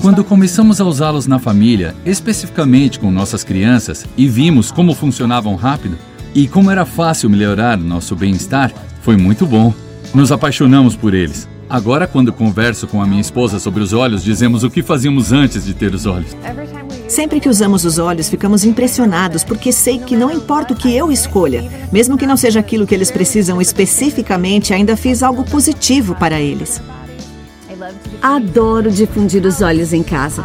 Quando começamos a usá-los na família, especificamente com nossas crianças, e vimos como funcionavam rápido e como era fácil melhorar nosso bem-estar, foi muito bom. Nos apaixonamos por eles. Agora, quando converso com a minha esposa sobre os olhos, dizemos o que fazíamos antes de ter os olhos. Sempre que usamos os olhos, ficamos impressionados porque sei que não importa o que eu escolha, mesmo que não seja aquilo que eles precisam especificamente, ainda fiz algo positivo para eles. Adoro difundir os olhos em casa.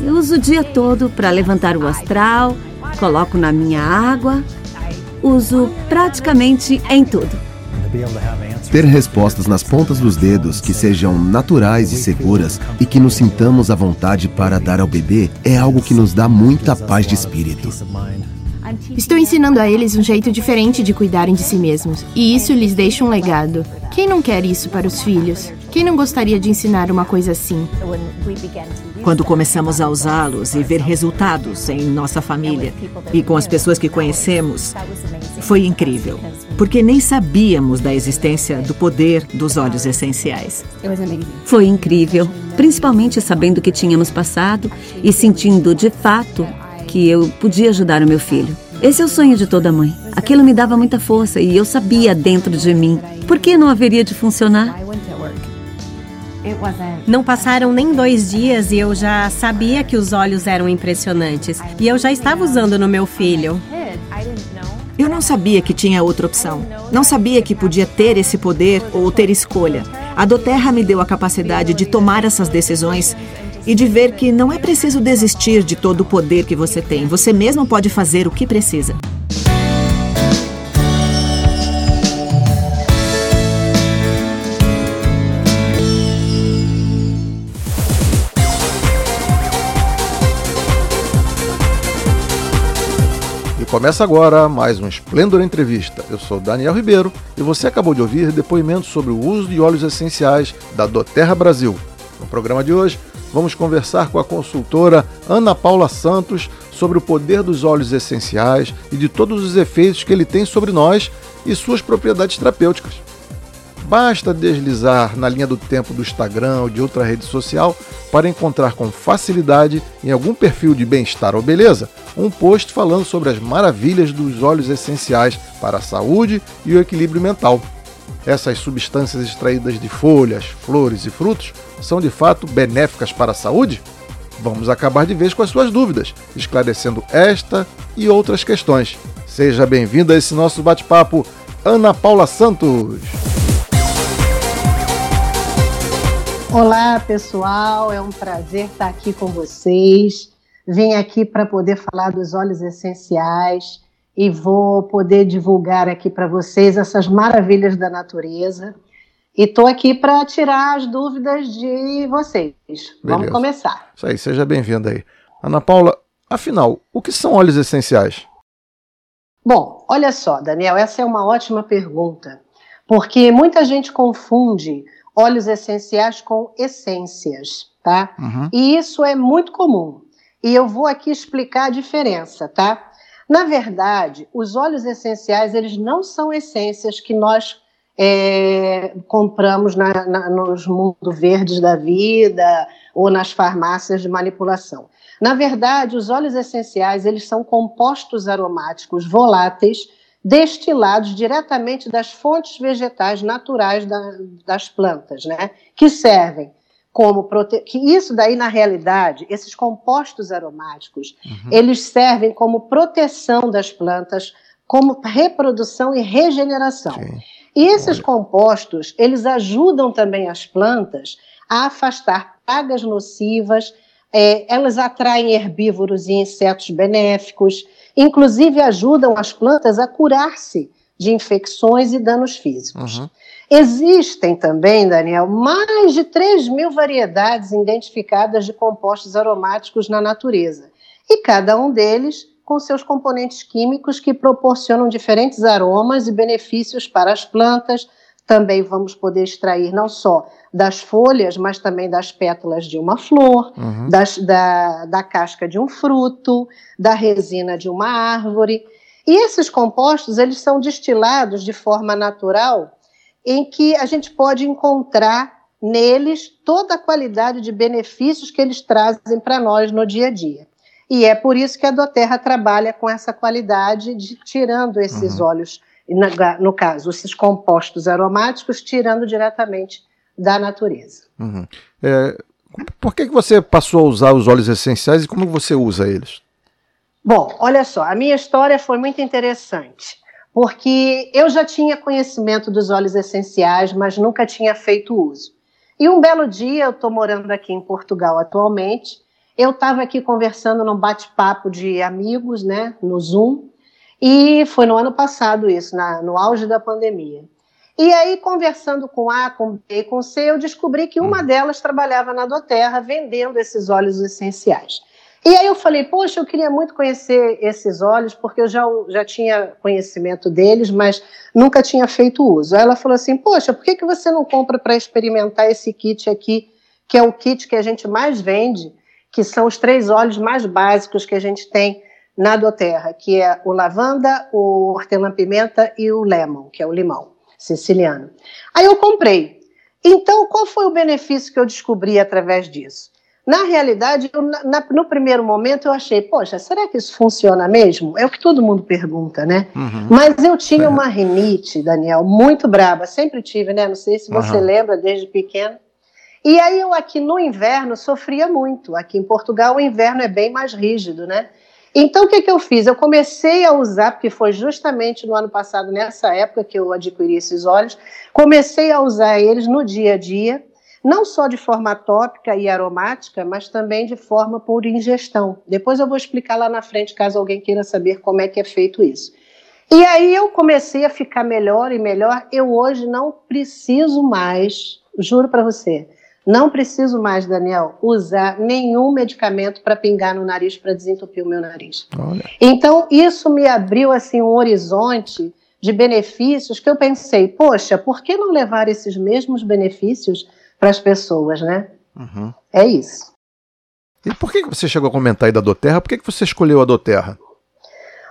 Eu uso o dia todo para levantar o astral, coloco na minha água, uso praticamente em tudo. Ter respostas nas pontas dos dedos que sejam naturais e seguras e que nos sintamos à vontade para dar ao bebê é algo que nos dá muita paz de espírito. Estou ensinando a eles um jeito diferente de cuidarem de si mesmos, e isso lhes deixa um legado. Quem não quer isso para os filhos? Quem não gostaria de ensinar uma coisa assim? Quando começamos a usá-los e ver resultados em nossa família e com as pessoas que conhecemos, foi incrível, porque nem sabíamos da existência do poder dos óleos essenciais. Foi incrível, principalmente sabendo que tínhamos passado e sentindo de fato que eu podia ajudar o meu filho. Esse é o sonho de toda mãe. Aquilo me dava muita força e eu sabia dentro de mim por que não haveria de funcionar. Não passaram nem dois dias e eu já sabia que os olhos eram impressionantes. E eu já estava usando no meu filho. Eu não sabia que tinha outra opção. Não sabia que podia ter esse poder ou ter escolha. A Doterra me deu a capacidade de tomar essas decisões e de ver que não é preciso desistir de todo o poder que você tem. Você mesmo pode fazer o que precisa. Começa agora mais um Esplendor Entrevista. Eu sou Daniel Ribeiro e você acabou de ouvir depoimentos sobre o uso de óleos essenciais da Doterra Brasil. No programa de hoje, vamos conversar com a consultora Ana Paula Santos sobre o poder dos óleos essenciais e de todos os efeitos que ele tem sobre nós e suas propriedades terapêuticas. Basta deslizar na linha do tempo do Instagram ou de outra rede social para encontrar com facilidade em algum perfil de bem-estar ou beleza um post falando sobre as maravilhas dos óleos essenciais para a saúde e o equilíbrio mental. Essas substâncias extraídas de folhas, flores e frutos são de fato benéficas para a saúde? Vamos acabar de vez com as suas dúvidas, esclarecendo esta e outras questões. Seja bem-vinda a esse nosso bate-papo, Ana Paula Santos. Olá, pessoal, é um prazer estar aqui com vocês. Vim aqui para poder falar dos óleos essenciais e vou poder divulgar aqui para vocês essas maravilhas da natureza. E estou aqui para tirar as dúvidas de vocês. Beleza. Vamos começar. Isso aí, seja bem-vinda aí. Ana Paula, afinal, o que são óleos essenciais? Bom, olha só, Daniel, essa é uma ótima pergunta, porque muita gente confunde óleos essenciais com essências, tá? Uhum. E isso é muito comum. E eu vou aqui explicar a diferença, tá? Na verdade, os óleos essenciais, eles não são essências que nós é, compramos na, na, nos mundos verdes da vida ou nas farmácias de manipulação. Na verdade, os óleos essenciais, eles são compostos aromáticos voláteis destilados diretamente das fontes vegetais naturais da, das plantas, né? Que servem como prote... que isso daí na realidade, esses compostos aromáticos, uhum. eles servem como proteção das plantas, como reprodução e regeneração. Sim. E esses Olha. compostos, eles ajudam também as plantas a afastar pragas nocivas, é, elas atraem herbívoros e insetos benéficos, inclusive ajudam as plantas a curar-se de infecções e danos físicos. Uhum. Existem também, Daniel, mais de 3 mil variedades identificadas de compostos aromáticos na natureza, e cada um deles com seus componentes químicos que proporcionam diferentes aromas e benefícios para as plantas. Também vamos poder extrair não só das folhas, mas também das pétalas de uma flor, uhum. das, da, da casca de um fruto, da resina de uma árvore. E esses compostos, eles são destilados de forma natural, em que a gente pode encontrar neles toda a qualidade de benefícios que eles trazem para nós no dia a dia. E é por isso que a Doterra trabalha com essa qualidade de tirando esses uhum. óleos, no caso, esses compostos aromáticos, tirando diretamente da natureza. Uhum. É, por que, que você passou a usar os óleos essenciais e como você usa eles? Bom, olha só, a minha história foi muito interessante, porque eu já tinha conhecimento dos óleos essenciais, mas nunca tinha feito uso. E um belo dia, eu estou morando aqui em Portugal atualmente, eu estava aqui conversando num bate-papo de amigos, né, no Zoom, e foi no ano passado isso, na, no auge da pandemia. E aí, conversando com A, com B, com C, eu descobri que uma hum. delas trabalhava na Doterra vendendo esses óleos essenciais. E aí eu falei, poxa, eu queria muito conhecer esses óleos, porque eu já, já tinha conhecimento deles, mas nunca tinha feito uso. Aí ela falou assim, poxa, por que, que você não compra para experimentar esse kit aqui, que é o kit que a gente mais vende, que são os três óleos mais básicos que a gente tem na Doterra, que é o lavanda, o hortelã-pimenta e o lemon, que é o limão siciliano. Aí eu comprei. Então, qual foi o benefício que eu descobri através disso? Na realidade, eu, na, no primeiro momento eu achei, poxa, será que isso funciona mesmo? É o que todo mundo pergunta, né? Uhum. Mas eu tinha é. uma rinite, Daniel, muito braba, sempre tive, né? Não sei se você uhum. lembra desde pequeno. E aí eu aqui no inverno sofria muito. Aqui em Portugal o inverno é bem mais rígido, né? Então, o que, que eu fiz? Eu comecei a usar, porque foi justamente no ano passado, nessa época que eu adquiri esses óleos, comecei a usar eles no dia a dia, não só de forma tópica e aromática, mas também de forma por ingestão. Depois eu vou explicar lá na frente, caso alguém queira saber como é que é feito isso. E aí eu comecei a ficar melhor e melhor. Eu hoje não preciso mais, juro para você, não preciso mais, Daniel, usar nenhum medicamento para pingar no nariz para desentupir o meu nariz. Olha. Então, isso me abriu assim um horizonte de benefícios que eu pensei, poxa, por que não levar esses mesmos benefícios para as pessoas, né? Uhum. É isso. E por que você chegou a comentar aí da Doterra? Por que você escolheu a Doterra?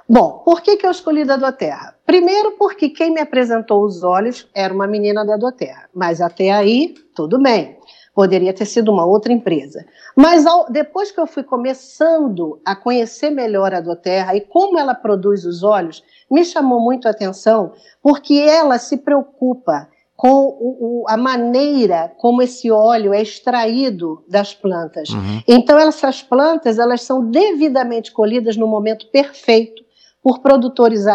Bom, por que, que eu escolhi da Doterra? Primeiro, porque quem me apresentou os olhos era uma menina da Doterra. Mas até aí, tudo bem. Poderia ter sido uma outra empresa. Mas ao, depois que eu fui começando a conhecer melhor a Doterra e como ela produz os óleos, me chamou muito a atenção, porque ela se preocupa com o, o, a maneira como esse óleo é extraído das plantas. Uhum. Então essas plantas elas são devidamente colhidas no momento perfeito por produtores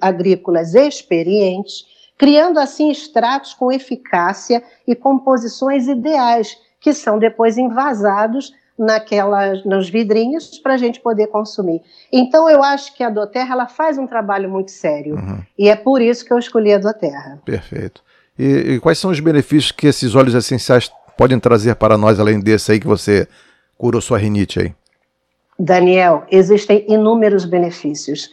agrícolas experientes criando assim extratos com eficácia e composições ideais, que são depois envasados naquelas, nos vidrinhos para a gente poder consumir. Então eu acho que a Doterra ela faz um trabalho muito sério uhum. e é por isso que eu escolhi a Doterra. Perfeito. E, e, quais são os benefícios que esses óleos essenciais podem trazer para nós além desse aí que você curou sua rinite aí? Daniel, existem inúmeros benefícios.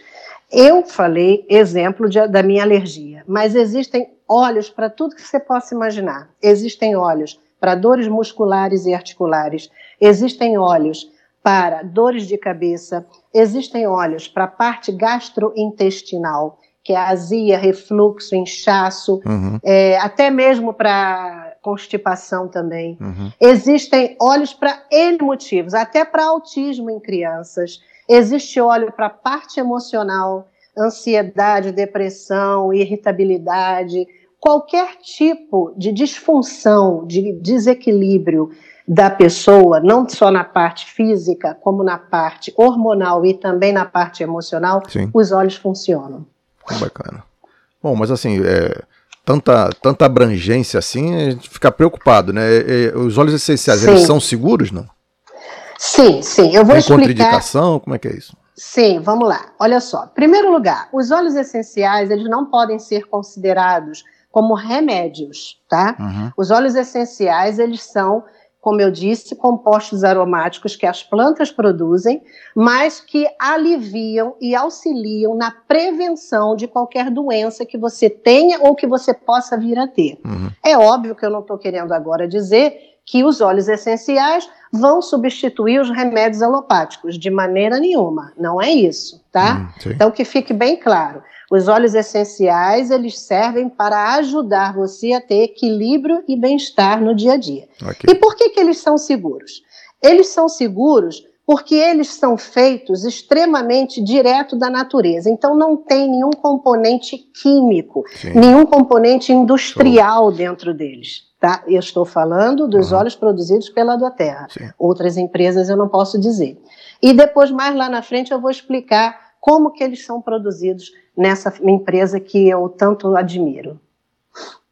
Eu falei exemplo de, da minha alergia, mas existem óleos para tudo que você possa imaginar. Existem óleos para dores musculares e articulares, existem óleos para dores de cabeça, existem óleos para a parte gastrointestinal, que é azia, refluxo, inchaço, uhum. é, até mesmo para constipação também. Uhum. Existem óleos para N motivos, até para autismo em crianças. Existe óleo para parte emocional, ansiedade, depressão, irritabilidade, qualquer tipo de disfunção, de desequilíbrio da pessoa, não só na parte física, como na parte hormonal e também na parte emocional, Sim. os olhos funcionam. Bacana. Bom, mas assim, é, tanta, tanta abrangência assim, a gente fica preocupado, né? É, é, os óleos essenciais, Sim. eles são seguros, não? Sim, sim. Eu vou Tem explicar. contraindicação? Como é que é isso? Sim, vamos lá. Olha só. Primeiro lugar, os óleos essenciais, eles não podem ser considerados como remédios, tá? Uhum. Os óleos essenciais, eles são como eu disse, compostos aromáticos que as plantas produzem, mas que aliviam e auxiliam na prevenção de qualquer doença que você tenha ou que você possa vir a ter. Uhum. É óbvio que eu não estou querendo agora dizer que os óleos essenciais vão substituir os remédios alopáticos, de maneira nenhuma. Não é isso, tá? Hum, então que fique bem claro. Os óleos essenciais, eles servem para ajudar você a ter equilíbrio e bem-estar no dia a dia. Okay. E por que, que eles são seguros? Eles são seguros porque eles são feitos extremamente direto da natureza. Então não tem nenhum componente químico, Sim. nenhum componente industrial Show. dentro deles. Tá? Eu estou falando dos uhum. óleos produzidos pela Doterra. Sim. Outras empresas eu não posso dizer. E depois, mais lá na frente, eu vou explicar como que eles são produzidos nessa empresa que eu tanto admiro.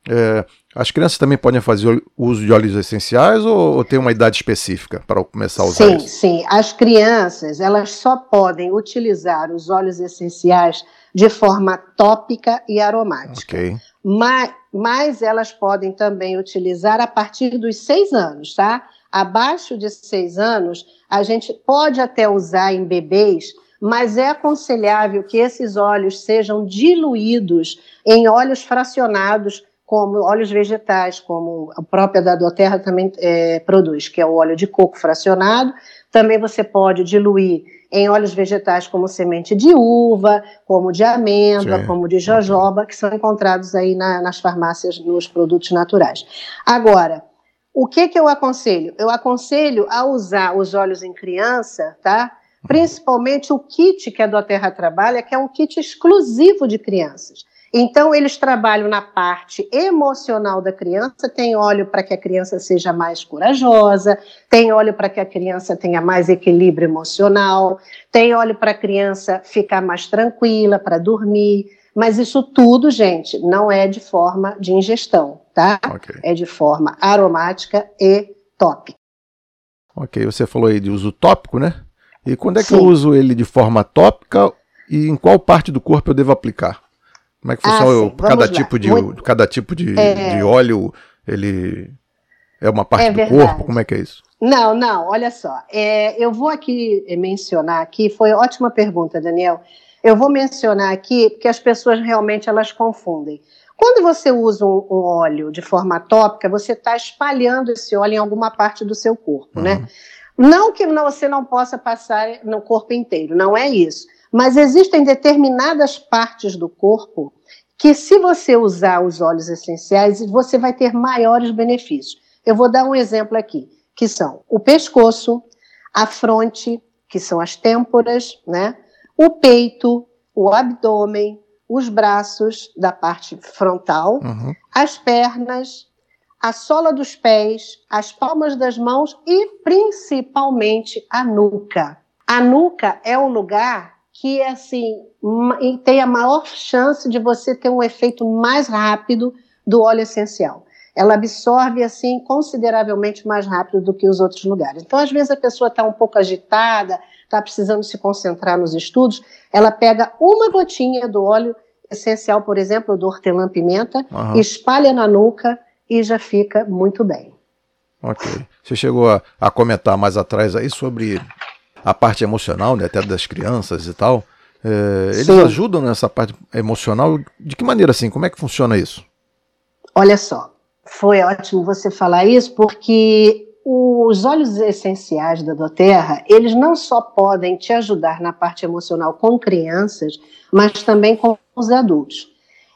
É, as crianças também podem fazer uso de óleos essenciais ou, ou tem uma idade específica para começar a usar sim, isso? Sim, sim. As crianças elas só podem utilizar os óleos essenciais de forma tópica e aromática. Okay. Mas, mas elas podem também utilizar a partir dos seis anos, tá? Abaixo de seis anos, a gente pode até usar em bebês mas é aconselhável que esses óleos sejam diluídos em óleos fracionados, como óleos vegetais, como a própria da Doterra também é, produz, que é o óleo de coco fracionado. Também você pode diluir em óleos vegetais como semente de uva, como de amêndoa, Sim. como de jojoba, que são encontrados aí na, nas farmácias, nos produtos naturais. Agora, o que, que eu aconselho? Eu aconselho a usar os óleos em criança, tá? principalmente o kit que a Doterra trabalha, que é um kit exclusivo de crianças. Então, eles trabalham na parte emocional da criança, tem óleo para que a criança seja mais corajosa, tem óleo para que a criança tenha mais equilíbrio emocional, tem óleo para a criança ficar mais tranquila, para dormir. Mas isso tudo, gente, não é de forma de ingestão, tá? Okay. É de forma aromática e tópica. Ok, você falou aí de uso tópico, né? E quando é que Sim. eu uso ele de forma tópica e em qual parte do corpo eu devo aplicar? Como é que funciona? Ah, cada, tipo de, Muito... cada tipo de, é... de óleo, ele é uma parte é do corpo? Como é que é isso? Não, não, olha só. É, eu vou aqui mencionar aqui, foi ótima pergunta, Daniel. Eu vou mencionar aqui porque as pessoas realmente elas confundem. Quando você usa um, um óleo de forma tópica, você está espalhando esse óleo em alguma parte do seu corpo, né? uhum. né? Não que você não possa passar no corpo inteiro, não é isso. Mas existem determinadas partes do corpo que, se você usar os óleos essenciais, você vai ter maiores benefícios. Eu vou dar um exemplo aqui, que são o pescoço, a fronte, que são as têmporas, né? O peito, o abdômen, os braços da parte frontal, uhum. as pernas, a sola dos pés, as palmas das mãos e principalmente a nuca. A nuca é o lugar que assim tem a maior chance de você ter um efeito mais rápido do óleo essencial. Ela absorve assim consideravelmente mais rápido do que os outros lugares. Então, às vezes a pessoa está um pouco agitada, está precisando se concentrar nos estudos, ela pega uma gotinha do óleo essencial, por exemplo, do hortelã-pimenta, uhum. espalha na nuca e já fica muito bem. Ok. Você chegou a, a comentar mais atrás aí sobre a parte emocional, né, até das crianças e tal. É, eles Sim. ajudam nessa parte emocional? De que maneira assim? Como é que funciona isso? Olha só, foi ótimo você falar isso, porque os óleos essenciais da Doterra, eles não só podem te ajudar na parte emocional com crianças, mas também com os adultos.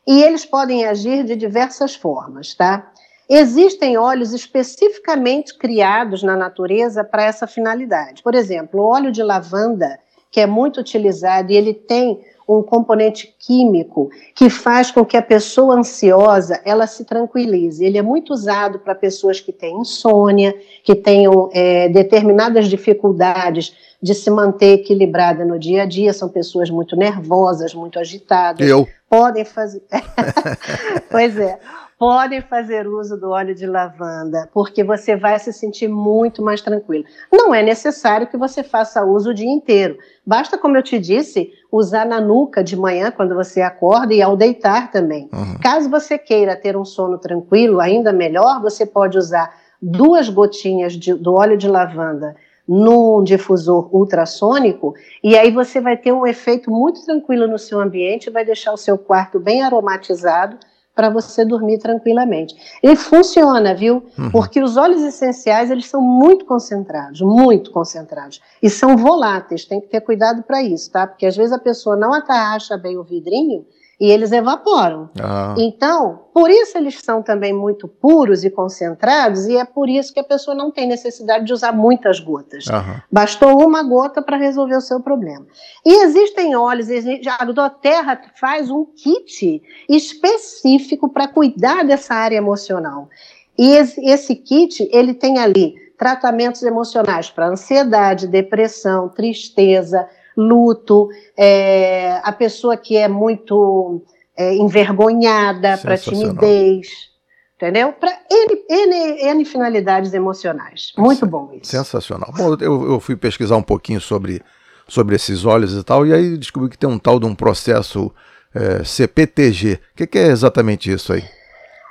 E eles podem agir de diversas formas, tá? Existem óleos especificamente criados na natureza para essa finalidade. Por exemplo, o óleo de lavanda, que é muito utilizado e ele tem um componente químico que faz com que a pessoa ansiosa ela se tranquilize. Ele é muito usado para pessoas que têm insônia, que tenham é, determinadas dificuldades de se manter equilibrada no dia a dia, são pessoas muito nervosas, muito agitadas. Eu. Podem fazer. pois é podem fazer uso do óleo de lavanda, porque você vai se sentir muito mais tranquilo. Não é necessário que você faça uso o dia inteiro. Basta, como eu te disse, usar na nuca de manhã, quando você acorda, e ao deitar também. Uhum. Caso você queira ter um sono tranquilo, ainda melhor, você pode usar duas gotinhas de, do óleo de lavanda num difusor ultrassônico, e aí você vai ter um efeito muito tranquilo no seu ambiente, vai deixar o seu quarto bem aromatizado para você dormir tranquilamente. Ele funciona, viu? Uhum. Porque os óleos essenciais, eles são muito concentrados, muito concentrados. E são voláteis, tem que ter cuidado para isso, tá? Porque às vezes a pessoa não acha bem o vidrinho e eles evaporam. Ah. Então, por isso eles são também muito puros e concentrados, e é por isso que a pessoa não tem necessidade de usar muitas gotas. Bastou uma gota para resolver o seu problema. E existem óleos, a Doterra faz um kit específico para cuidar dessa área emocional. E esse, esse kit, ele tem ali tratamentos emocionais para ansiedade, depressão, tristeza, luto, é, a pessoa que é muito é, envergonhada, para timidez, entendeu? Para N, N, N, finalidades emocionais. Muito bom isso. Sensacional. Bom, eu, eu, fui pesquisar um pouquinho sobre, sobre esses óleos e tal, e aí descobri que tem um tal de um processo é, CPTG. O que, que é exatamente isso aí?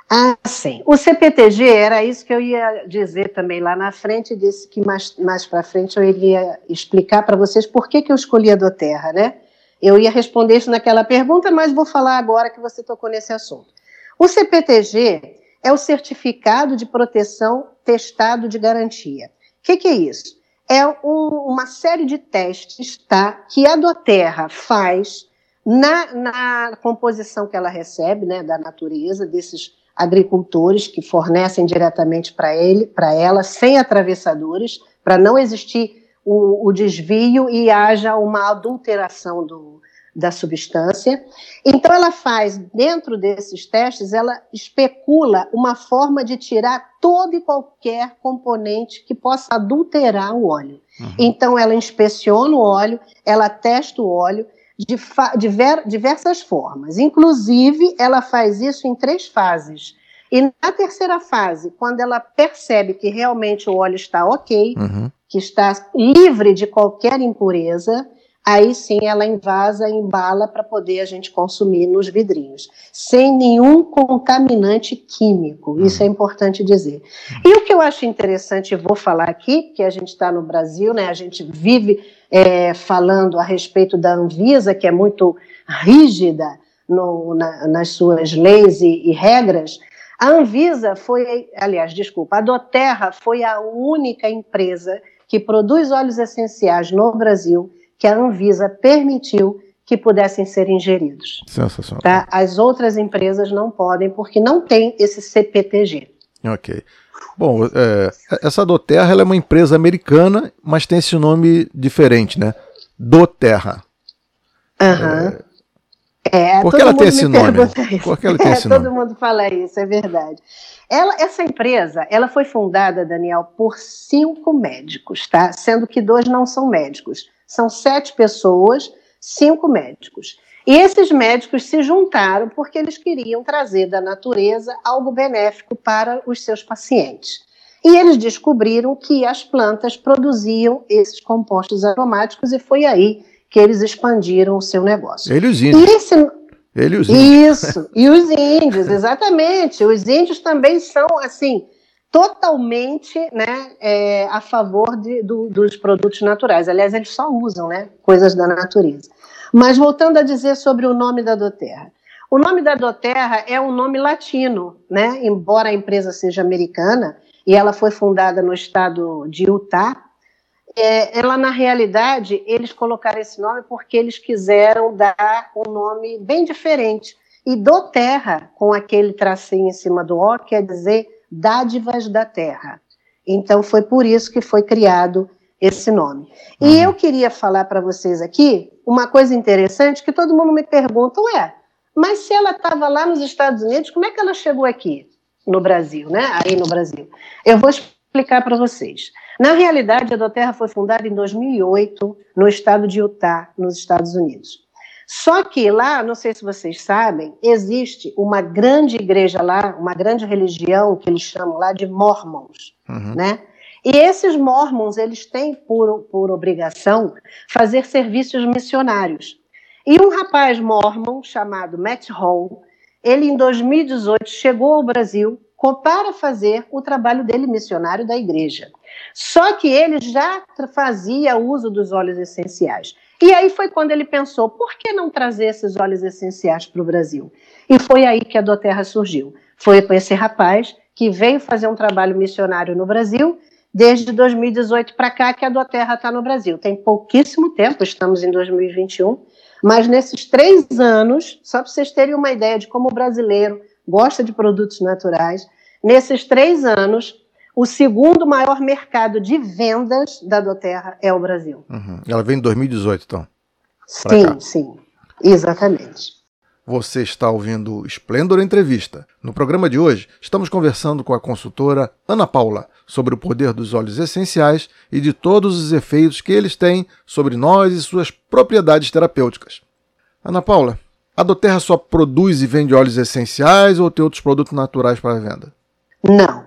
Ah, sim. O CPTG era isso que eu ia dizer também lá na frente, disse que mais, mais para frente eu iria explicar para vocês por que, que eu escolhi a Doterra, né? Eu ia responder isso naquela pergunta, mas vou falar agora que você tocou nesse assunto. O CPTG é o Certificado de Proteção Testado de Garantia. O que, que, é isso? É um, uma série de testes tá, que a Doterra faz na, na composição que ela recebe né, da natureza, desses agricultores que fornecem diretamente para ele, para ela, sem atravessadores, para não existir o, o, desvio e haja uma adulteração do, da substância. Então, ela faz, dentro desses testes, ela especula uma forma de tirar todo e qualquer componente que possa adulterar o óleo. Uhum. Então, ela inspeciona o óleo, ela testa o óleo, de diver diversas formas. Inclusive, ela faz isso em três fases. E na terceira fase, quando ela percebe que realmente o óleo está ok, uhum. que está livre de qualquer impureza, aí sim ela invasa e embala para poder a gente consumir nos vidrinhos, sem nenhum contaminante químico. Isso é importante dizer. E o que eu acho interessante, vou falar aqui, porque a gente está no Brasil, né? A gente vive é, falando a respeito da Anvisa, que é muito rígida no, na, nas suas leis e, e regras. A Anvisa foi, aliás, desculpa, a Doterra foi a única empresa que produz óleos essenciais no Brasil que a Anvisa permitiu que pudessem ser ingeridos. Sensacional. Tá? As outras empresas não podem porque não tem esse CPTG. Ok. Bom, é, essa Doterra é uma empresa americana, mas tem esse nome diferente, né? Doterra. Aham. É, é, Por que ela tem esse nome? Por que ela tem é, esse nome? Todo mundo fala isso, é verdade. Ela, essa empresa, ela foi fundada, Daniel, por cinco médicos, tá? Sendo que dois não são médicos. São sete pessoas, cinco médicos. E esses médicos se juntaram porque eles queriam trazer da natureza algo benéfico para os seus pacientes. E eles descobriram que as plantas produziam esses compostos aromáticos e foi aí que eles expandiram o seu negócio. Ele os índios. E esse... Ele os índios. Isso, e os índios, exatamente. Os índios também são, assim, totalmente né, é, a favor de, do, dos produtos naturais. Aliás, eles só usam né, coisas da natureza. Mas voltando a dizer sobre o nome da Doterra. O nome da Doterra é um nome latino, né? embora a empresa seja americana, e ela foi fundada no estado de Utah, é, ela na realidade, eles colocaram esse nome porque eles quiseram dar um nome bem diferente. E Doterra, com aquele tracinho em cima do O, quer dizer dádivas da terra. Então foi por isso que foi criado esse nome. E uhum. eu queria falar para vocês aqui uma coisa interessante que todo mundo me pergunta, ué, mas se ela estava lá nos Estados Unidos, como é que ela chegou aqui no Brasil, né? Aí no Brasil. Eu vou explicar para vocês. Na realidade, a Doterra foi fundada em 2008 no estado de Utah, nos Estados Unidos. Só que lá, não sei se vocês sabem, existe uma grande igreja lá, uma grande religião que eles chamam lá de Mormons, uhum. né? E esses Mormons, eles têm por, por obrigação fazer serviços missionários. E um rapaz mormon chamado Matt Hall, ele em 2018 chegou ao Brasil para fazer o trabalho dele missionário da igreja. Só que ele já fazia uso dos óleos essenciais. E aí foi quando ele pensou, por que não trazer esses óleos essenciais para o Brasil? E foi aí que a Doterra surgiu. Foi com esse rapaz que veio fazer um trabalho missionário no Brasil, desde 2018 para cá que a Doterra está no Brasil. Tem pouquíssimo tempo, estamos em 2021, mas nesses três anos, só para vocês terem uma ideia de como o brasileiro gosta de produtos naturais, nesses três anos, o segundo maior mercado de vendas da Doterra é o Brasil. Uhum. Ela vem em 2018, então? Sim, cá. sim. Exatamente. Você está ouvindo o Splendor Entrevista. No programa de hoje, estamos conversando com a consultora Ana Paula sobre o poder dos óleos essenciais e de todos os efeitos que eles têm sobre nós e suas propriedades terapêuticas. Ana Paula, a Doterra só produz e vende óleos essenciais ou tem outros produtos naturais para venda? Não.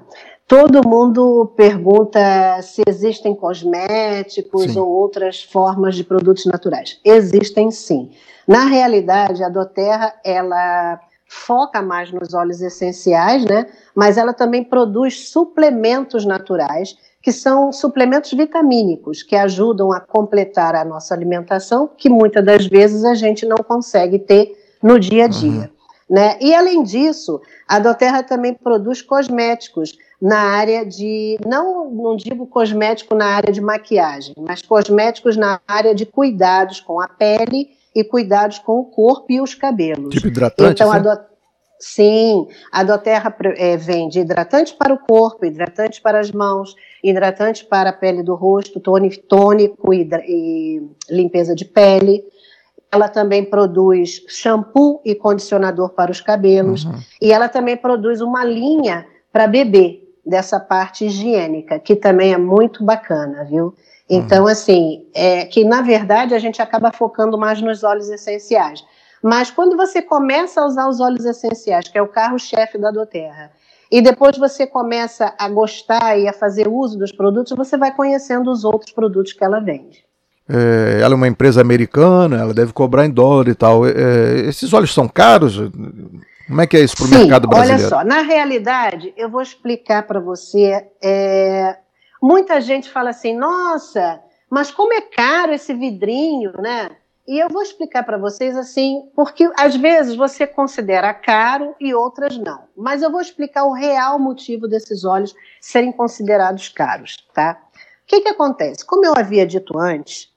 Todo mundo pergunta se existem cosméticos sim. ou outras formas de produtos naturais. Existem sim. Na realidade, a Doterra, ela foca mais nos óleos essenciais, né? Mas ela também produz suplementos naturais, que são suplementos vitamínicos, que ajudam a completar a nossa alimentação, que muitas das vezes a gente não consegue ter no dia a dia. Uhum. Né? E além disso, a Doterra também produz cosméticos na área de, não, não digo cosmético na área de maquiagem, mas cosméticos na área de cuidados com a pele e cuidados com o corpo e os cabelos. Tipo hidratante? Então, a do... Sim, a Doterra é, vende hidratantes para o corpo, hidratantes para as mãos, hidratantes para a pele do rosto, tônico e, e limpeza de pele. Ela também produz shampoo e condicionador para os cabelos. Uhum. E ela também produz uma linha para bebê, dessa parte higiênica, que também é muito bacana, viu? Então, uhum. assim, é que na verdade a gente acaba focando mais nos óleos essenciais. Mas quando você começa a usar os óleos essenciais, que é o carro-chefe da Doterra, e depois você começa a gostar e a fazer uso dos produtos, você vai conhecendo os outros produtos que ela vende. É, ela é uma empresa americana, ela deve cobrar em dólar e tal. É, esses óleos são caros? Como é que é isso para o mercado brasileiro? Olha só, na realidade, eu vou explicar para você. É, muita gente fala assim, nossa, mas como é caro esse vidrinho, né? E eu vou explicar para vocês assim, porque às vezes você considera caro e outras não. Mas eu vou explicar o real motivo desses óleos serem considerados caros, tá? O que, que acontece? Como eu havia dito antes,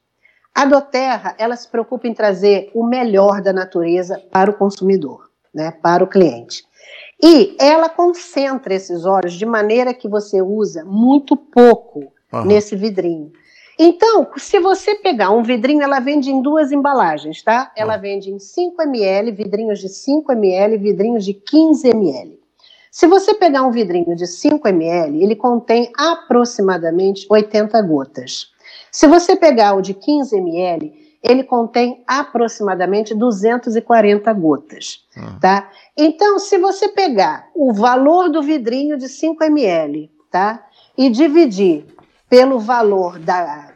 a Doterra ela se preocupa em trazer o melhor da natureza para o consumidor, né? Para o cliente. E ela concentra esses óleos de maneira que você usa muito pouco uhum. nesse vidrinho. Então, se você pegar um vidrinho, ela vende em duas embalagens, tá? Ela vende em 5 ml, vidrinhos de 5 ml, vidrinhos de 15 ml. Se você pegar um vidrinho de 5 ml, ele contém aproximadamente 80 gotas. Se você pegar o de 15 ml, ele contém aproximadamente 240 gotas, uhum. tá? Então, se você pegar o valor do vidrinho de 5 ml, tá? E dividir pelo valor da,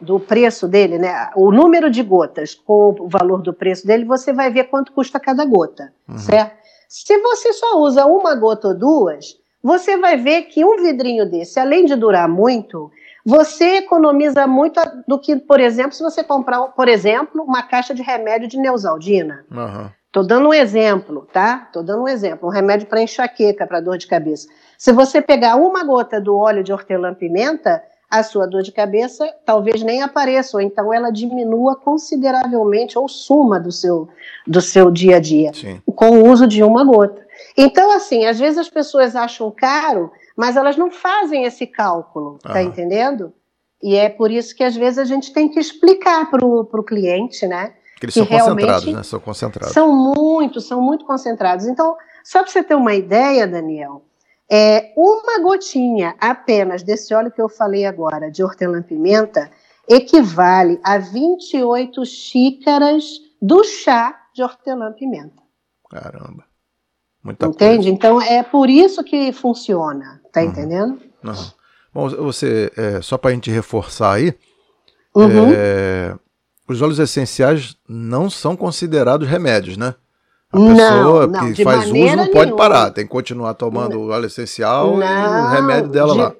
do preço dele, né, o número de gotas com o valor do preço dele, você vai ver quanto custa cada gota, uhum. certo? Se você só usa uma gota ou duas, você vai ver que um vidrinho desse, além de durar muito, você economiza muito do que, por exemplo, se você comprar, por exemplo, uma caixa de remédio de Neusaldina. Uhum. Tô dando um exemplo, tá? Tô dando um exemplo, um remédio para enxaqueca, para dor de cabeça. Se você pegar uma gota do óleo de hortelã-pimenta, a sua dor de cabeça talvez nem apareça, ou então ela diminua consideravelmente ou suma do seu, do seu dia a dia, Sim. com o uso de uma gota. Então, assim, às vezes as pessoas acham caro, mas elas não fazem esse cálculo, tá entendendo? E é por isso que às vezes a gente tem que explicar para o cliente, né? Que eles que são concentrados, né? São concentrados. São muito, são muito concentrados. Então, só para você ter uma ideia, Daniel, É, uma gotinha apenas desse óleo que eu falei agora, de hortelã-pimenta, equivale a 28 xícaras do chá de hortelã-pimenta. Caramba. Muita Entende? Coisa. Então é por isso que funciona. Tá uhum. entendendo? Uhum. Bom, você, é, só para a gente reforçar aí, uhum. é, os óleos essenciais não são considerados remédios, né? A não, pessoa não, que faz uso não pode nenhuma. parar, tem que continuar tomando o óleo essencial não, e o remédio dela de, lá.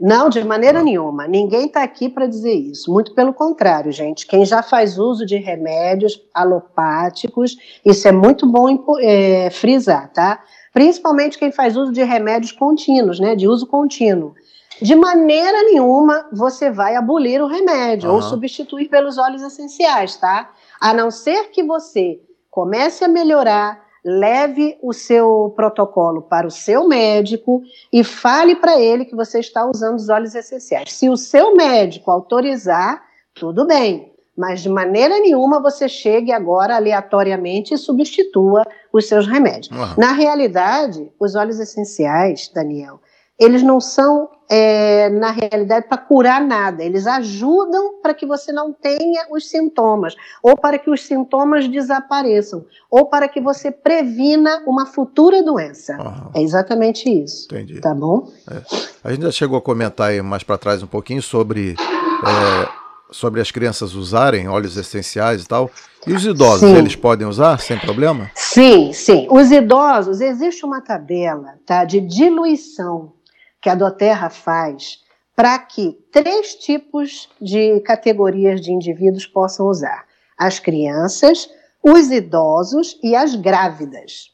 Não, de maneira nenhuma. Ninguém está aqui para dizer isso. Muito pelo contrário, gente. Quem já faz uso de remédios alopáticos, isso é muito bom é, frisar, tá? Principalmente quem faz uso de remédios contínuos, né? De uso contínuo. De maneira nenhuma você vai abolir o remédio uhum. ou substituir pelos óleos essenciais, tá? A não ser que você comece a melhorar, leve o seu protocolo para o seu médico e fale para ele que você está usando os óleos essenciais. Se o seu médico autorizar, tudo bem, mas de maneira nenhuma você chegue agora aleatoriamente e substitua os seus remédios. Uhum. Na realidade, os óleos essenciais, Daniel, eles não são, é, na realidade, para curar nada. Eles ajudam para que você não tenha os sintomas, ou para que os sintomas desapareçam, ou para que você previna uma futura doença. Uhum. É exatamente isso. Entendi. Tá bom? É. A gente já chegou a comentar aí mais para trás um pouquinho sobre. É, sobre as crianças usarem óleos essenciais e tal. E os idosos, sim. eles podem usar sem problema? Sim, sim. Os idosos, existe uma tabela tá, de diluição que a Doterra faz para que três tipos de categorias de indivíduos possam usar: as crianças, os idosos e as grávidas.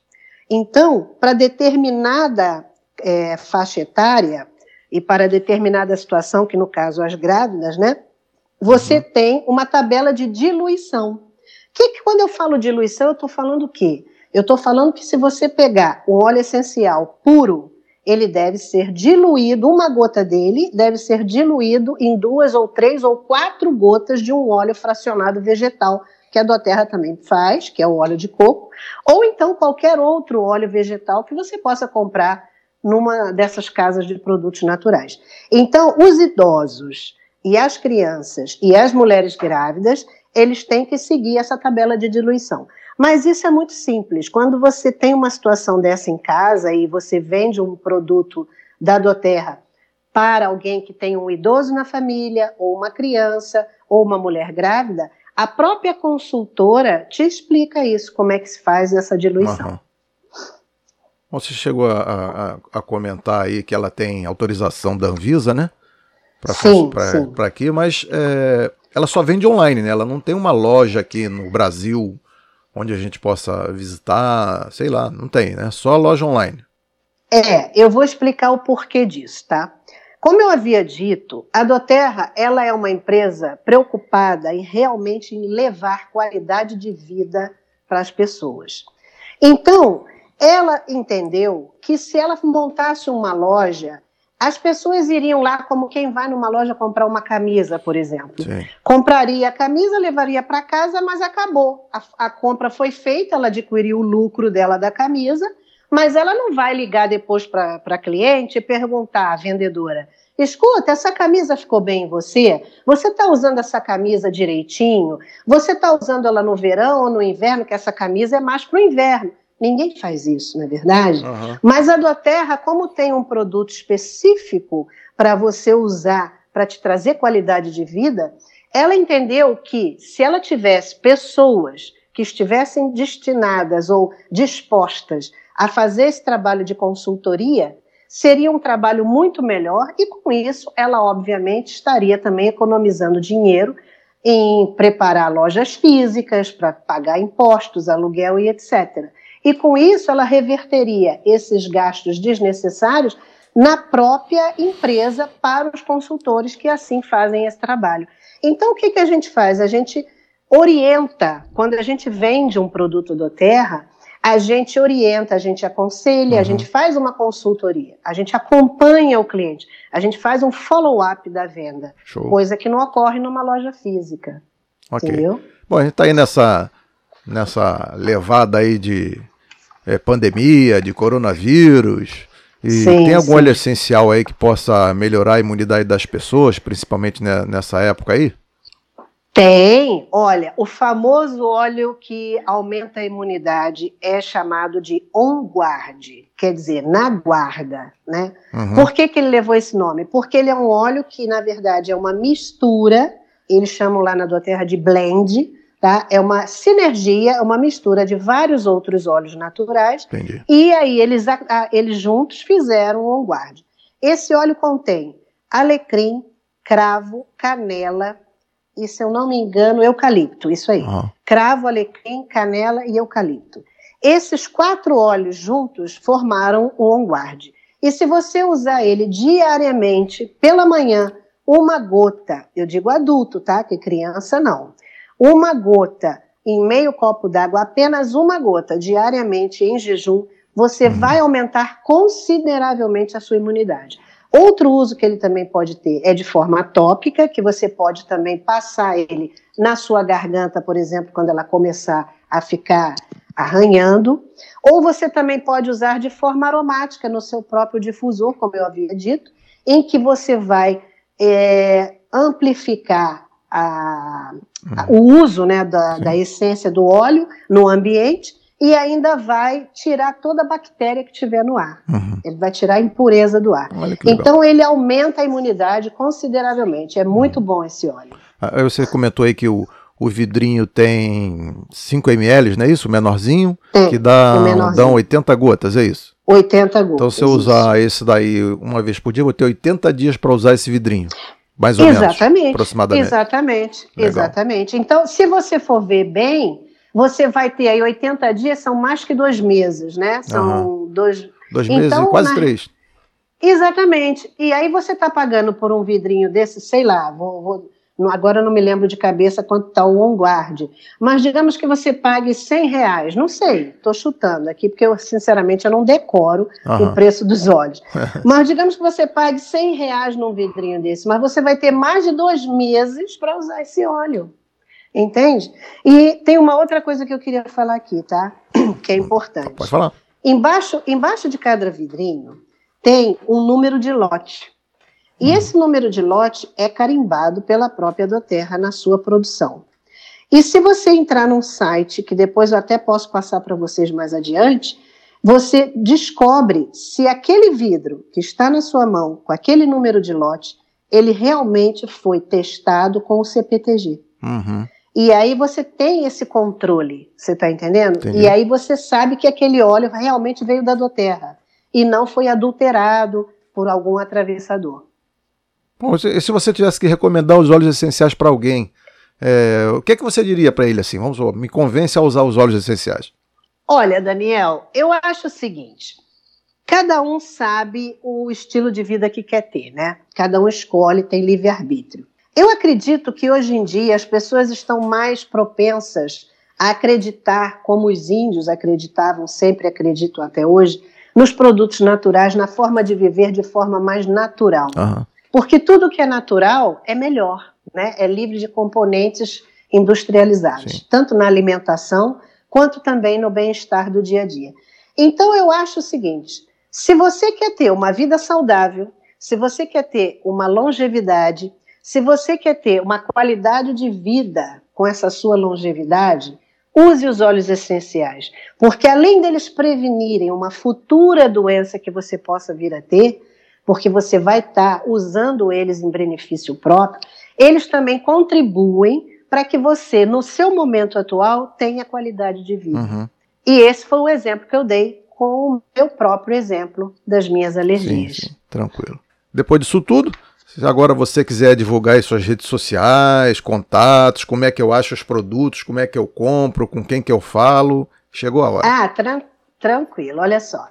Então, para determinada é, faixa etária e para determinada situação, que no caso as grávidas, né, você uhum. tem uma tabela de diluição. Que, que quando eu falo diluição, eu estou falando o quê? Eu estou falando que se você pegar um óleo essencial puro, ele deve ser diluído, uma gota dele deve ser diluído em duas ou três ou quatro gotas de um óleo fracionado vegetal, que a Doterra também faz, que é o óleo de coco, ou então qualquer outro óleo vegetal que você possa comprar numa dessas casas de produtos naturais. Então, os idosos e as crianças e as mulheres grávidas, eles têm que seguir essa tabela de diluição. Mas isso é muito simples. Quando você tem uma situação dessa em casa e você vende um produto da Doterra para alguém que tem um idoso na família, ou uma criança, ou uma mulher grávida, a própria consultora te explica isso, como é que se faz essa diluição. Uhum. Você chegou a, a, a, comentar aí que ela tem autorização da Anvisa, né? Para aqui, mas é, ela só vende online, né? Ela não tem uma loja aqui no Brasil onde a gente possa visitar, sei lá, não tem, né? Só loja online. É, eu vou explicar o porquê disso, tá? Como eu havia dito, a Doterra ela é uma empresa preocupada em realmente em levar qualidade de vida para as pessoas. Então, ela entendeu que se ela montasse uma loja as pessoas iriam lá como quem vai numa loja comprar uma camisa, por exemplo. Sim. Compraria a camisa, levaria para casa, mas acabou. A, a, compra foi feita, ela adquiriu o lucro dela da camisa, mas ela não vai ligar depois para a cliente e perguntar à vendedora: escuta, essa camisa ficou bem em você? Você está usando essa camisa direitinho? Você está usando ela no verão ou no inverno? Que essa camisa é mais para o inverno. Ninguém faz isso, não é verdade? Uhum. Mas a Doterra, como tem um produto específico para você usar para te trazer qualidade de vida, ela entendeu que se ela tivesse pessoas que estivessem destinadas ou dispostas a fazer esse trabalho de consultoria, seria um trabalho muito melhor e com isso ela obviamente estaria também economizando dinheiro em preparar lojas físicas para pagar impostos, aluguel e etc e com isso ela reverteria esses gastos desnecessários na própria empresa para os consultores que assim fazem esse trabalho. Então, o que, que a gente faz? A gente orienta, quando a gente vende um produto do Terra, a gente orienta, a gente aconselha, uhum. a gente faz uma consultoria, a gente acompanha o cliente, a gente faz um follow-up da venda, Show. coisa que não ocorre numa loja física. Okay. Entendeu? Bom, a gente está aí nessa, nessa levada aí de é, pandemia, de coronavírus. E sim, tem algum sim. óleo essencial aí que possa melhorar a imunidade das pessoas, principalmente nessa época aí? Tem. Olha, o famoso óleo que aumenta a imunidade é chamado de on guard, quer dizer, na guarda, né? Uhum. Por que, que ele levou esse nome? Porque ele é um óleo que, na verdade, é uma mistura, eles chamam lá na Doterra de blend, Tá? É uma sinergia, é uma mistura de vários outros óleos naturais. Entendi. E aí eles, a, eles juntos fizeram o On Guard. Esse óleo contém alecrim, cravo, canela e, se eu não me engano, eucalipto. Isso aí. Uhum. Cravo, alecrim, canela e eucalipto. Esses quatro óleos juntos formaram o On Guard. E se você usar ele diariamente, pela manhã, uma gota, eu digo adulto, tá? Que criança não uma gota em meio copo d'água, apenas uma gota diariamente em jejum, você uhum. vai aumentar consideravelmente a sua imunidade. Outro uso que ele também pode ter é de forma tópica, que você pode também passar ele na sua garganta, por exemplo, quando ela começar a ficar arranhando. Ou você também pode usar de forma aromática no seu próprio difusor, como eu havia dito, em que você vai é, amplificar a, a, o uso né, da, da, essência do óleo no ambiente e ainda vai tirar toda a bactéria que tiver no ar. Uhum. Ele vai tirar a impureza do ar. Então ele aumenta a imunidade consideravelmente. É muito uhum. bom esse óleo. Ah, você comentou aí que o, o vidrinho tem 5 ml, não é isso? O menorzinho, é, que dá dão 80 gotas, é isso? 80 gotas. Então, se eu usar esse daí uma vez por dia, eu vou ter 80 dias para usar esse vidrinho. Mais ou exatamente, menos, aproximadamente. Exatamente, Legal. exatamente. Então, se você for ver bem, você vai ter aí 80 dias, são mais que dois meses, né? São uhum. dois... Dois meses então, quase na... três. Exatamente. E aí você está pagando por um vidrinho desse, sei lá, vou, vou Agora eu não me lembro de cabeça quanto está o OnGuard. Mas digamos que você pague 100 reais. Não sei, estou chutando aqui, porque eu, sinceramente, eu não decoro uhum. o preço dos óleos. mas digamos que você pague 100 reais num vidrinho desse, mas você vai ter mais de dois meses para usar esse óleo. Entende? E tem uma outra coisa que eu queria falar aqui, tá? Que é importante. Pode falar. Embaixo, embaixo de cada vidrinho tem um número de lote. E esse número de lote é carimbado pela própria Doterra na sua produção. E se você entrar num site, que depois eu até posso passar para vocês mais adiante, você descobre se aquele vidro que está na sua mão, com aquele número de lote, ele realmente foi testado com o CPTG. Uhum. E aí você tem esse controle, você está entendendo? Entendi. E aí você sabe que aquele óleo realmente veio da Doterra e não foi adulterado por algum atravessador. Bom, se você tivesse que recomendar os óleos essenciais para alguém, é, o que, é que você diria para ele assim? Vamos me convence a usar os óleos essenciais. Olha, Daniel, eu acho o seguinte: cada um sabe o estilo de vida que quer ter, né? Cada um escolhe, tem livre-arbítrio. Eu acredito que hoje em dia as pessoas estão mais propensas a acreditar, como os índios acreditavam, sempre acreditam até hoje, nos produtos naturais, na forma de viver de forma mais natural. Uhum. Porque tudo que é natural é melhor, né? É livre de componentes industrializados, Sim. tanto na alimentação quanto também no bem-estar do dia a dia. Então eu acho o seguinte: se você quer ter uma vida saudável, se você quer ter uma longevidade, se você quer ter uma qualidade de vida com essa sua longevidade, use os óleos essenciais, porque além deles prevenirem uma futura doença que você possa vir a ter, porque você vai estar tá usando eles em benefício próprio, eles também contribuem para que você, no seu momento atual, tenha qualidade de vida. Uhum. E esse foi o exemplo que eu dei com o meu próprio exemplo das minhas alergias. Sim, sim. Tranquilo. Depois disso tudo, se agora você quiser divulgar em suas redes sociais, contatos, como é que eu acho os produtos, como é que eu compro, com quem que eu falo, chegou a hora. Ah, tran tranquilo, olha só.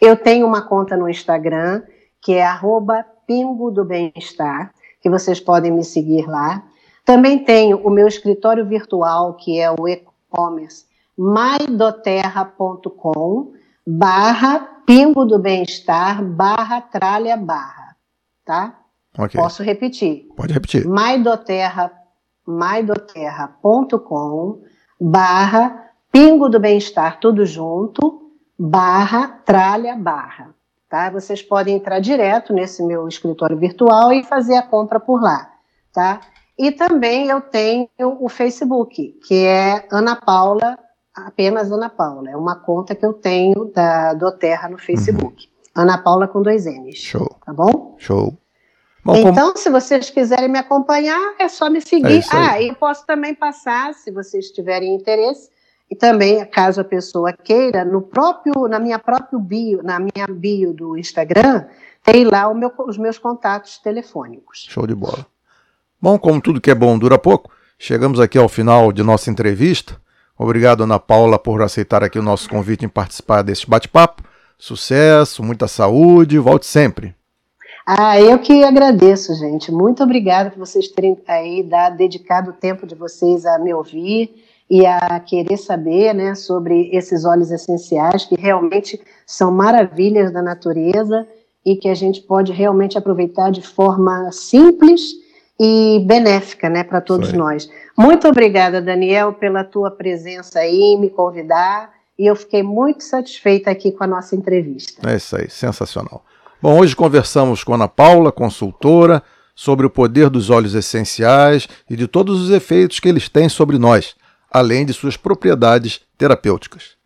Eu tenho uma conta no Instagram que é arroba Pingo do Bem-Estar, que vocês podem me seguir lá. Também tenho o meu escritório virtual, que é o e-commerce maidoterra.com barra Pingo do Bem-Estar barra tralha barra, tá? Okay. Posso repetir. Pode repetir. maidoterra maidoterra.com barra Pingo do Bem-Estar tudo junto barra tralha barra. Tá? Vocês podem entrar direto nesse meu escritório virtual e fazer a compra por lá, tá? E também eu tenho o Facebook, que é Ana Paula, apenas Ana Paula. É uma conta que eu tenho da do Terra no Facebook. Uhum. Ana Paula com dois N's. Show. Tá bom? Show. Bom, então, como... se vocês quiserem me acompanhar, é só me seguir. É ah, e posso também passar, se vocês tiverem interesse, e também, caso a pessoa queira, no próprio, na minha própria bio, na minha bio do Instagram, tem lá meu, os meus contatos telefônicos. Show de bola. Bom, como tudo que é bom dura pouco, chegamos aqui ao final de nossa entrevista. Obrigado, Ana Paula, por aceitar aqui o nosso convite em participar deste bate-papo. Sucesso, muita saúde, volte sempre. Ah, eu que agradeço, gente. Muito obrigada por vocês terem aí dado, dedicado o tempo de vocês a me ouvir e a querer saber né, sobre esses óleos essenciais, que realmente são maravilhas da natureza e que a gente pode realmente aproveitar de forma simples e benéfica, né, para todos nós. Muito obrigada, Daniel, pela tua presença aí, me convidar, e eu fiquei muito satisfeita aqui com a nossa entrevista. É isso aí, sensacional. Bom, hoje conversamos com Ana Paula, consultora, sobre o poder dos óleos essenciais e de todos os efeitos que eles têm sobre nós, além de suas propriedades terapêuticas.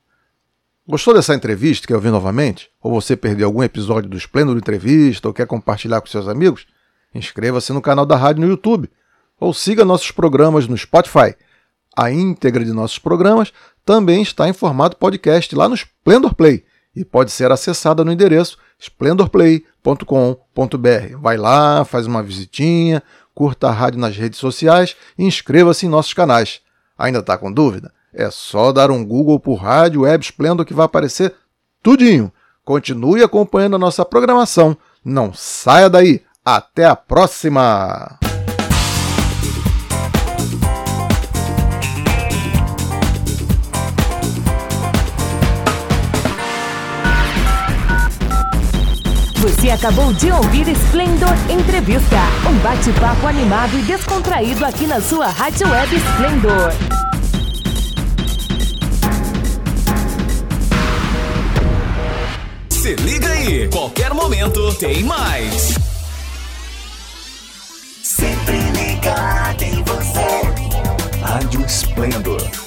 Gostou dessa entrevista? Quer ouvir novamente? Ou você perdeu algum episódio do Esplêndido Entrevista ou quer compartilhar com seus amigos? Inscreva-se no canal da rádio no YouTube ou siga nossos programas no Spotify. A íntegra de nossos programas também está em formato podcast lá no Splendor Play e pode ser acessada no endereço splendorplay.com.br. Vai lá, faz uma visitinha, curta a rádio nas redes sociais e inscreva-se em nossos canais. Ainda está com dúvida? É só dar um Google por Rádio Web Splendor que vai aparecer tudinho. Continue acompanhando a nossa programação. Não saia daí! Até a próxima! Você acabou de ouvir Splendor Entrevista, um bate-papo animado e descontraído aqui na sua rádio web Splendor. Se liga aí, qualquer momento tem mais. Sempre ligado em você. Rádio Esplendor